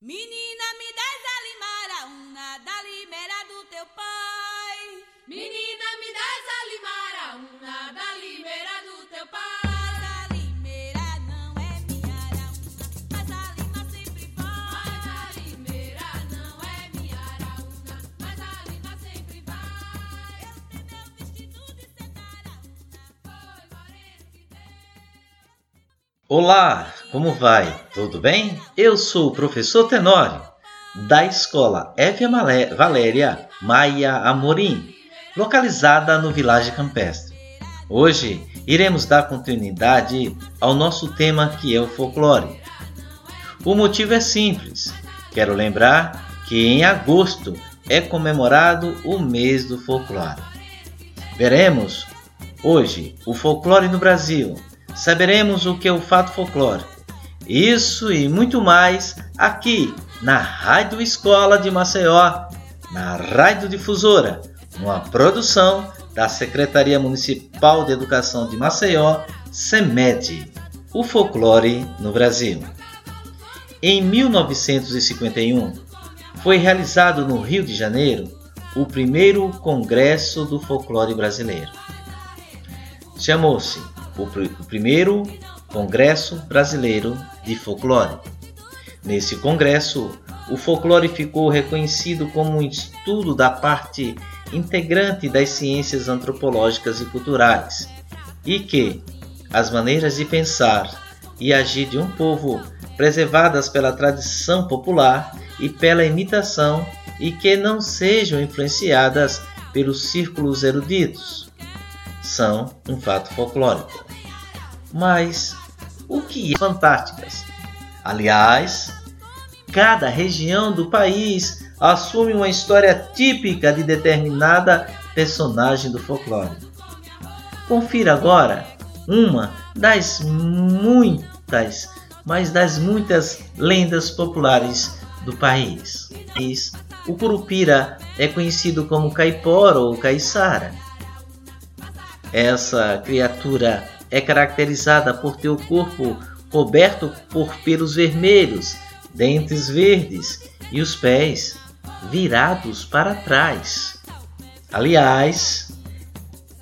Menina, me das Olá, como vai? Tudo bem? Eu sou o professor Tenório, da escola Évia Valéria Maia Amorim, localizada no Vilagem Campestre. Hoje iremos dar continuidade ao nosso tema que é o folclore. O motivo é simples. Quero lembrar que em agosto é comemorado o mês do folclore. Veremos hoje o folclore no Brasil. Saberemos o que é o fato folclórico. Isso e muito mais aqui na Rádio Escola de Maceió, na Rádio Difusora, uma produção da Secretaria Municipal de Educação de Maceió, SEMED, o folclore no Brasil. Em 1951, foi realizado no Rio de Janeiro o primeiro Congresso do Folclore Brasileiro. Chamou-se o, o primeiro Congresso Brasileiro de Folclore. Nesse congresso, o folclore ficou reconhecido como um estudo da parte integrante das ciências antropológicas e culturais, e que as maneiras de pensar e agir de um povo, preservadas pela tradição popular e pela imitação, e que não sejam influenciadas pelos círculos eruditos, são um fato folclórico. Mas o que é fantásticas? Aliás, cada região do país assume uma história típica de determinada personagem do folclore. Confira agora uma das muitas, mas das muitas lendas populares do país. O Curupira é conhecido como caipora ou caiçara. Essa criatura é caracterizada por ter o corpo coberto por pelos vermelhos, dentes verdes e os pés virados para trás. Aliás,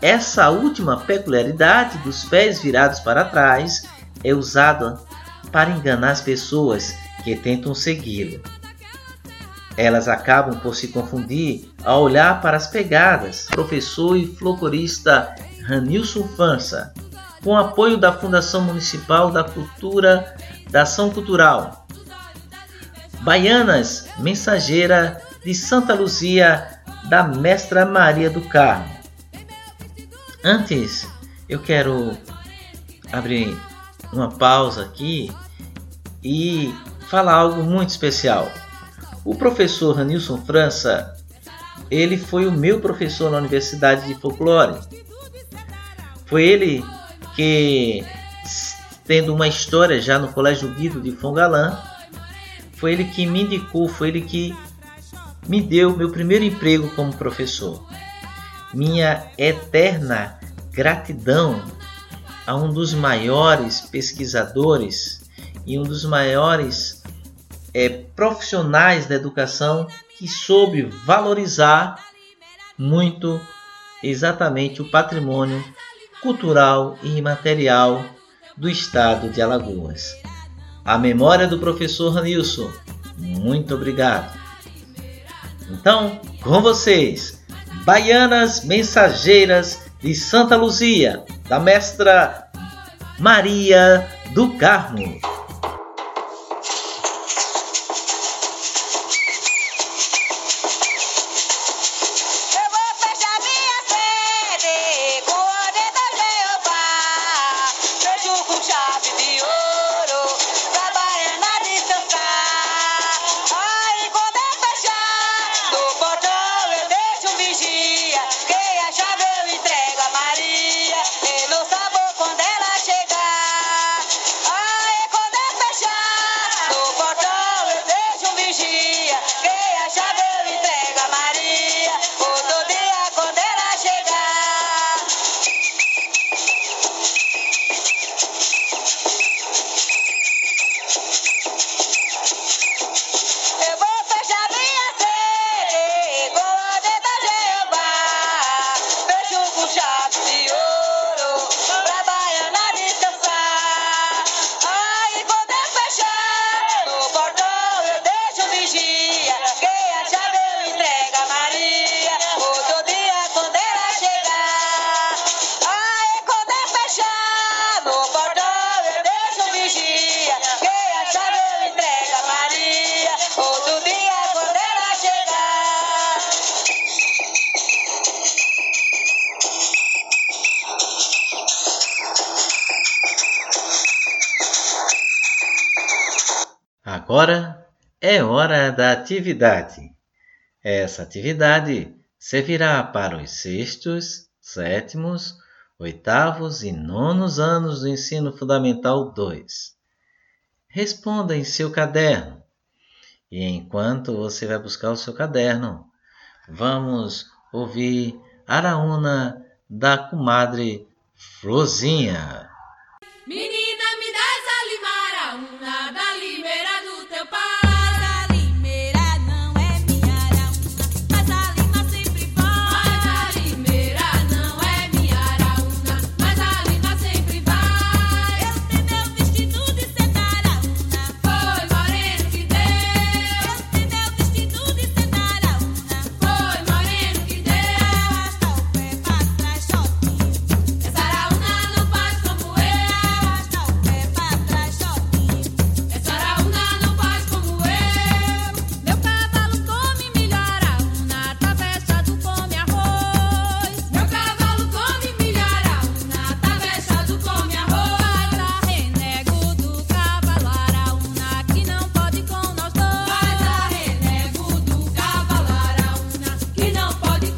essa última peculiaridade dos pés virados para trás é usada para enganar as pessoas que tentam segui-lo. Elas acabam por se confundir ao olhar para as pegadas. Professor e folclorista Ranilson Fança, com apoio da Fundação Municipal da Cultura da Ação Cultural. Baianas Mensageira de Santa Luzia da Mestra Maria do Carmo. Antes, eu quero abrir uma pausa aqui e falar algo muito especial. O professor Ranilson França, ele foi o meu professor na Universidade de Folclore. Foi ele que, tendo uma história já no Colégio Guido de Fongalã, foi ele que me indicou, foi ele que me deu meu primeiro emprego como professor. Minha eterna gratidão a um dos maiores pesquisadores e um dos maiores eh, profissionais da educação que soube valorizar muito exatamente o patrimônio cultural e imaterial do estado de Alagoas. A memória do professor Ranilson, muito obrigado. Então, com vocês, Baianas Mensageiras de Santa Luzia, da mestra Maria do Carmo. Agora é hora da atividade. Essa atividade servirá para os sextos, sétimos, oitavos e nonos anos do ensino fundamental 2. Responda em seu caderno. E enquanto você vai buscar o seu caderno, vamos ouvir Araúna da comadre Flozinha.